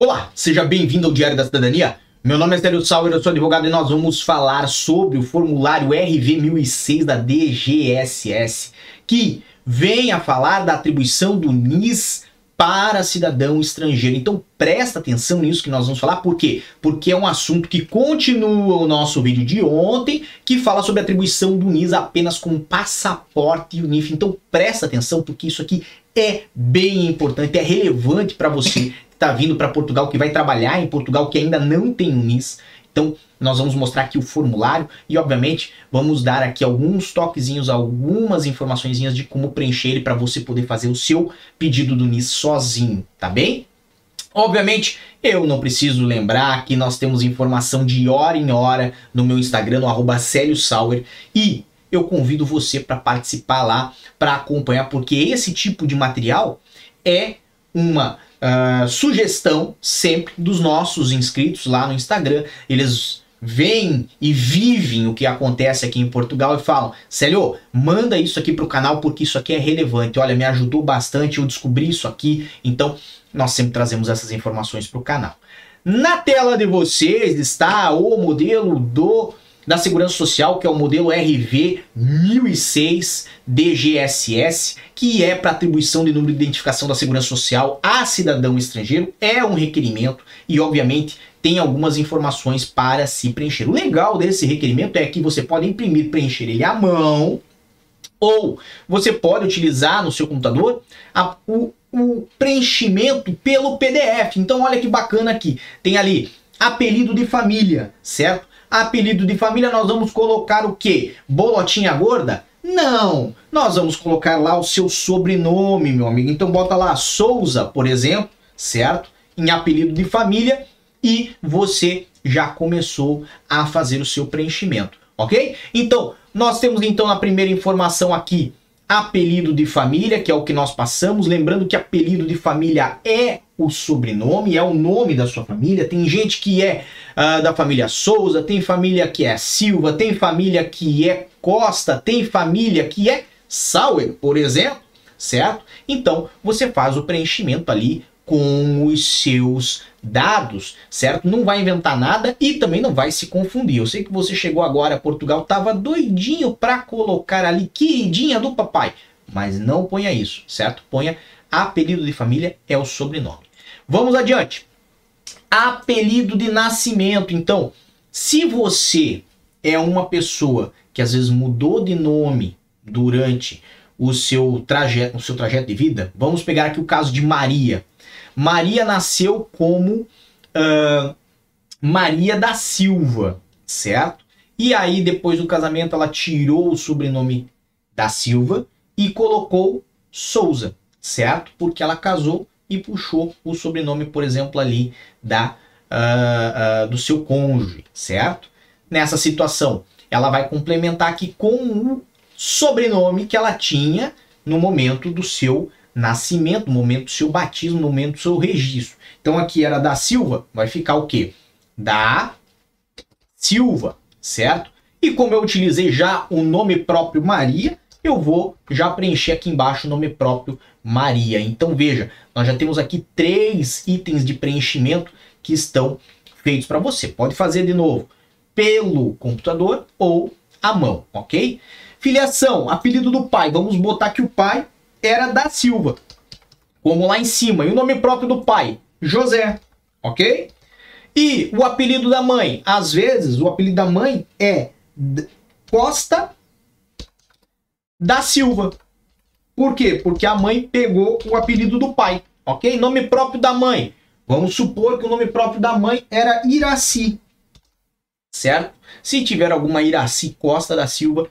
Olá, seja bem-vindo ao Diário da Cidadania. Meu nome é Célio Sauer, eu sou advogado e nós vamos falar sobre o formulário RV1006 da DGSS, que vem a falar da atribuição do NIS para cidadão estrangeiro. Então presta atenção nisso que nós vamos falar, por quê? Porque é um assunto que continua o nosso vídeo de ontem, que fala sobre a atribuição do NIS apenas com passaporte e UNIF. Então presta atenção, porque isso aqui é bem importante, é relevante para você está vindo para Portugal, que vai trabalhar em Portugal, que ainda não tem um NIS. Então, nós vamos mostrar aqui o formulário e, obviamente, vamos dar aqui alguns toquezinhos, algumas informações de como preencher ele para você poder fazer o seu pedido do NIS sozinho, tá bem? Obviamente, eu não preciso lembrar que nós temos informação de hora em hora no meu Instagram, no arroba Sauer, e eu convido você para participar lá, para acompanhar, porque esse tipo de material é uma uh, sugestão sempre dos nossos inscritos lá no Instagram. Eles veem e vivem o que acontece aqui em Portugal e falam: Célio, manda isso aqui para o canal porque isso aqui é relevante. Olha, me ajudou bastante, eu descobri isso aqui. Então, nós sempre trazemos essas informações para o canal. Na tela de vocês está o modelo do da Segurança Social, que é o modelo RV 1006 DGSS, que é para atribuição de número de identificação da Segurança Social a cidadão estrangeiro, é um requerimento e, obviamente, tem algumas informações para se preencher. O legal desse requerimento é que você pode imprimir, preencher ele à mão, ou você pode utilizar no seu computador a, o, o preenchimento pelo PDF. Então, olha que bacana aqui. Tem ali apelido de família, certo? Apelido de família, nós vamos colocar o quê? Bolotinha gorda? Não! Nós vamos colocar lá o seu sobrenome, meu amigo. Então bota lá Souza, por exemplo, certo? Em apelido de família e você já começou a fazer o seu preenchimento, ok? Então, nós temos então na primeira informação aqui apelido de família, que é o que nós passamos. Lembrando que apelido de família é o sobrenome, é o nome da sua família. Tem gente que é uh, da família Souza, tem família que é Silva, tem família que é Costa, tem família que é Sauer, por exemplo, certo? Então você faz o preenchimento ali com os seus dados, certo? Não vai inventar nada e também não vai se confundir. Eu sei que você chegou agora a Portugal, tava doidinho para colocar ali queridinha do papai, mas não ponha isso, certo? Ponha apelido de família é o sobrenome. Vamos adiante. Apelido de nascimento. Então, se você é uma pessoa que às vezes mudou de nome durante o seu trajeto, o seu trajeto de vida, vamos pegar aqui o caso de Maria. Maria nasceu como uh, Maria da Silva, certo? E aí, depois do casamento, ela tirou o sobrenome da Silva e colocou Souza, certo? Porque ela casou e puxou o sobrenome, por exemplo, ali da uh, uh, do seu cônjuge, certo? Nessa situação, ela vai complementar aqui com o sobrenome que ela tinha no momento do seu nascimento, no momento do seu batismo, no momento do seu registro. Então aqui era da Silva, vai ficar o quê? Da Silva, certo? E como eu utilizei já o nome próprio Maria, eu vou já preencher aqui embaixo o nome próprio Maria. Então veja, nós já temos aqui três itens de preenchimento que estão feitos para você. Pode fazer de novo pelo computador ou à mão, ok? Filiação, apelido do pai. Vamos botar que o pai era da Silva, como lá em cima. E o nome próprio do pai, José, ok? E o apelido da mãe, às vezes o apelido da mãe é Costa da Silva. Por quê? Porque a mãe pegou o apelido do pai, ok? Nome próprio da mãe. Vamos supor que o nome próprio da mãe era Iraci, certo? Se tiver alguma Iraci Costa da Silva,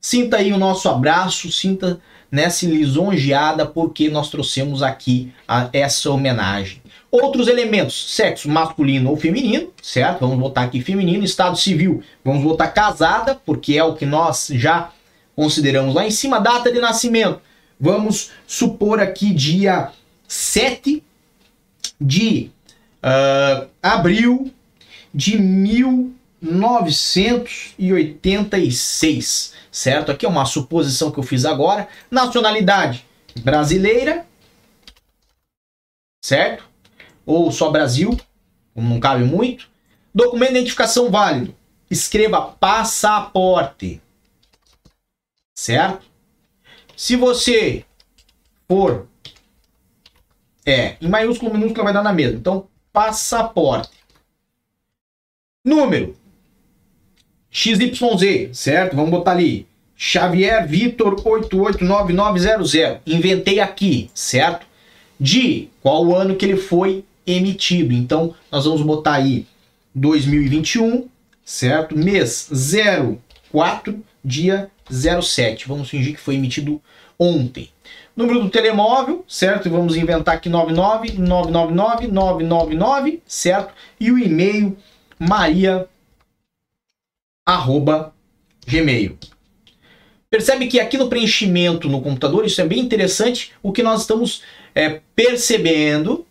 sinta aí o nosso abraço, sinta né, lisonjeada porque nós trouxemos aqui a, essa homenagem. Outros elementos, sexo masculino ou feminino, certo? Vamos botar aqui feminino, estado civil, vamos botar casada, porque é o que nós já consideramos lá em cima, data de nascimento. Vamos supor aqui dia 7 de uh, abril de 1986 certo? Aqui é uma suposição que eu fiz agora. Nacionalidade brasileira, certo? ou só Brasil, como não cabe muito. Documento de identificação válido. Escreva passaporte. Certo? Se você for é, em maiúsculo, minúsculo vai dar na mesma. Então, passaporte. Número. XYZ, certo? Vamos botar ali. Xavier Vitor 889900. Inventei aqui, certo? De qual o ano que ele foi emitido. Então, nós vamos botar aí 2021, certo? Mês 04, dia 07. Vamos fingir que foi emitido ontem. Número do telemóvel, certo? Vamos inventar aqui 99 999 999, certo? E o e-mail maria arroba gmail. Percebe que aqui no preenchimento no computador, isso é bem interessante, o que nós estamos é, percebendo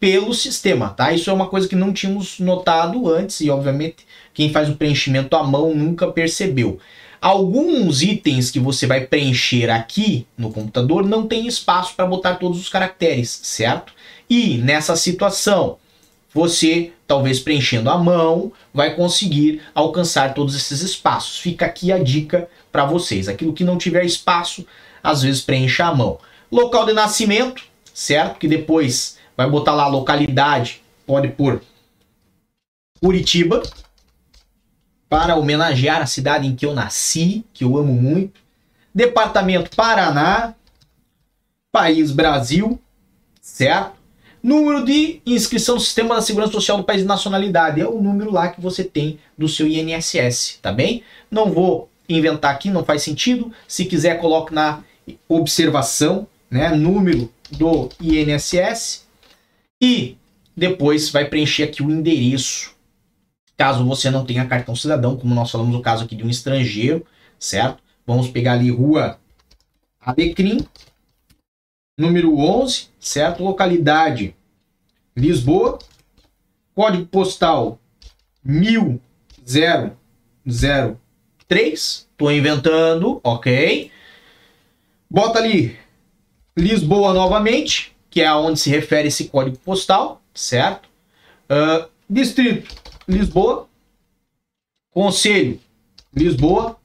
pelo sistema, tá? Isso é uma coisa que não tínhamos notado antes e, obviamente, quem faz o preenchimento à mão nunca percebeu. Alguns itens que você vai preencher aqui no computador não tem espaço para botar todos os caracteres, certo? E nessa situação, você, talvez preenchendo à mão, vai conseguir alcançar todos esses espaços. Fica aqui a dica para vocês. Aquilo que não tiver espaço, às vezes preencha à mão. Local de nascimento, certo? Que depois vai botar lá a localidade, pode pôr Curitiba, para homenagear a cidade em que eu nasci, que eu amo muito. Departamento Paraná, país Brasil, certo? Número de inscrição no Sistema da Segurança Social do país de nacionalidade. É o número lá que você tem do seu INSS, tá bem? Não vou inventar aqui, não faz sentido. Se quiser, coloque na observação, né? Número do INSS. E depois vai preencher aqui o endereço Caso você não tenha cartão cidadão, como nós falamos o caso aqui de um estrangeiro, certo? Vamos pegar ali rua Alecrim, número 11, certo? Localidade Lisboa, código postal 1003, estou inventando, ok? Bota ali Lisboa novamente, que é aonde se refere esse código postal, certo? Uh, distrito Lisboa. Conselho, Lisboa.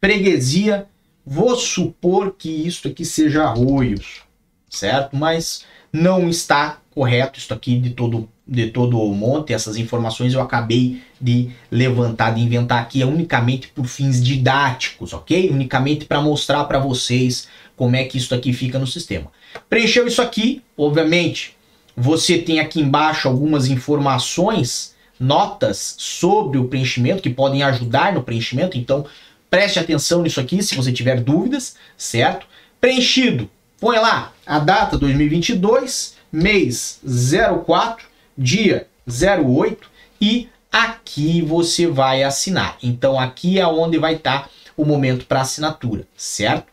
Freguesia, vou supor que isso aqui seja Arroios, certo? Mas não está correto isso aqui de todo de todo o monte, essas informações eu acabei de levantar, de inventar aqui, é unicamente por fins didáticos, ok? Unicamente para mostrar para vocês como é que isso aqui fica no sistema. Preencheu isso aqui, obviamente, você tem aqui embaixo algumas informações notas sobre o preenchimento que podem ajudar no preenchimento, então preste atenção nisso aqui se você tiver dúvidas, certo? Preenchido, põe lá a data 2022, mês 04, dia 08 e aqui você vai assinar. Então aqui é onde vai estar tá o momento para assinatura, certo?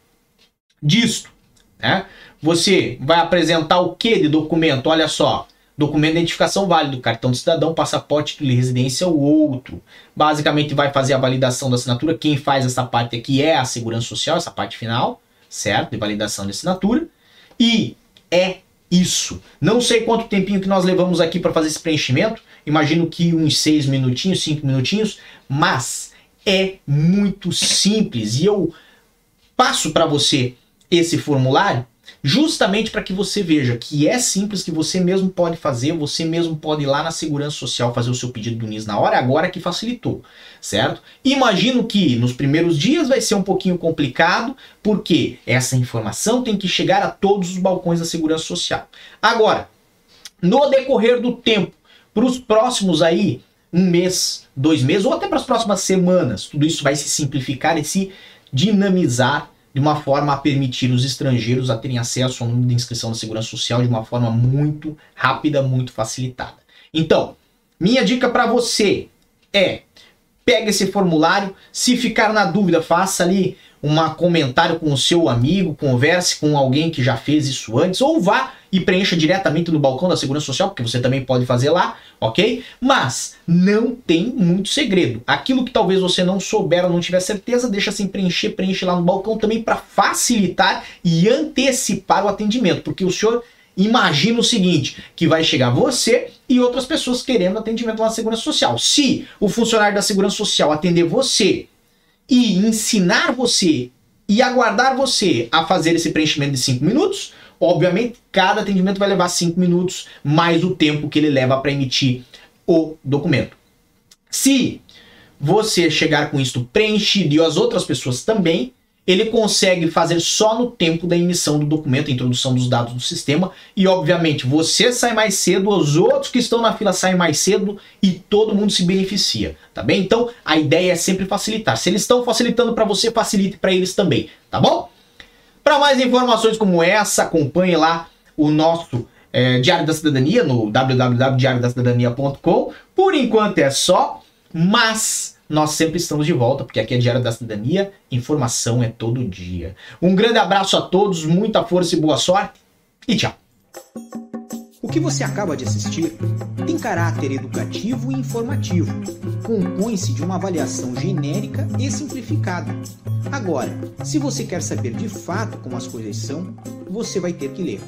Disto, né? Você vai apresentar o que de documento? Olha só, Documento de identificação válido, cartão de cidadão, passaporte de residência ou outro. Basicamente vai fazer a validação da assinatura. Quem faz essa parte aqui é a segurança social, essa parte final, certo? De validação de assinatura. E é isso. Não sei quanto tempinho que nós levamos aqui para fazer esse preenchimento. Imagino que uns seis minutinhos, cinco minutinhos, mas é muito simples e eu passo para você esse formulário justamente para que você veja que é simples, que você mesmo pode fazer, você mesmo pode ir lá na Segurança Social fazer o seu pedido do NIS na hora, agora que facilitou, certo? Imagino que nos primeiros dias vai ser um pouquinho complicado, porque essa informação tem que chegar a todos os balcões da Segurança Social. Agora, no decorrer do tempo, para os próximos aí, um mês, dois meses, ou até para as próximas semanas, tudo isso vai se simplificar e se dinamizar de uma forma a permitir os estrangeiros a terem acesso ao número de inscrição da Segurança Social de uma forma muito rápida, muito facilitada. Então, minha dica para você é: pegue esse formulário, se ficar na dúvida, faça ali um comentário com o seu amigo, converse com alguém que já fez isso antes, ou vá e preencha diretamente no balcão da Segurança Social, porque você também pode fazer lá, ok? Mas não tem muito segredo. Aquilo que talvez você não souber ou não tiver certeza, deixa sem preencher, preenche lá no balcão também para facilitar e antecipar o atendimento, porque o senhor Imagina o seguinte, que vai chegar você e outras pessoas querendo atendimento na Segurança Social. Se o funcionário da Segurança Social atender você e ensinar você e aguardar você a fazer esse preenchimento de 5 minutos, obviamente cada atendimento vai levar 5 minutos mais o tempo que ele leva para emitir o documento. Se você chegar com isto preenchido e as outras pessoas também, ele consegue fazer só no tempo da emissão do documento, introdução dos dados do sistema, e obviamente você sai mais cedo, os outros que estão na fila saem mais cedo e todo mundo se beneficia, tá bem? Então a ideia é sempre facilitar. Se eles estão facilitando para você, facilite para eles também, tá bom? Para mais informações como essa, acompanhe lá o nosso é, Diário da Cidadania no www.diariodacidadania.com. Por enquanto é só, mas nós sempre estamos de volta, porque aqui é Diário da Cidadania, informação é todo dia. Um grande abraço a todos, muita força e boa sorte, e tchau. O que você acaba de assistir tem caráter educativo e informativo. Compõe-se de uma avaliação genérica e simplificada. Agora, se você quer saber de fato como as coisas são, você vai ter que ler.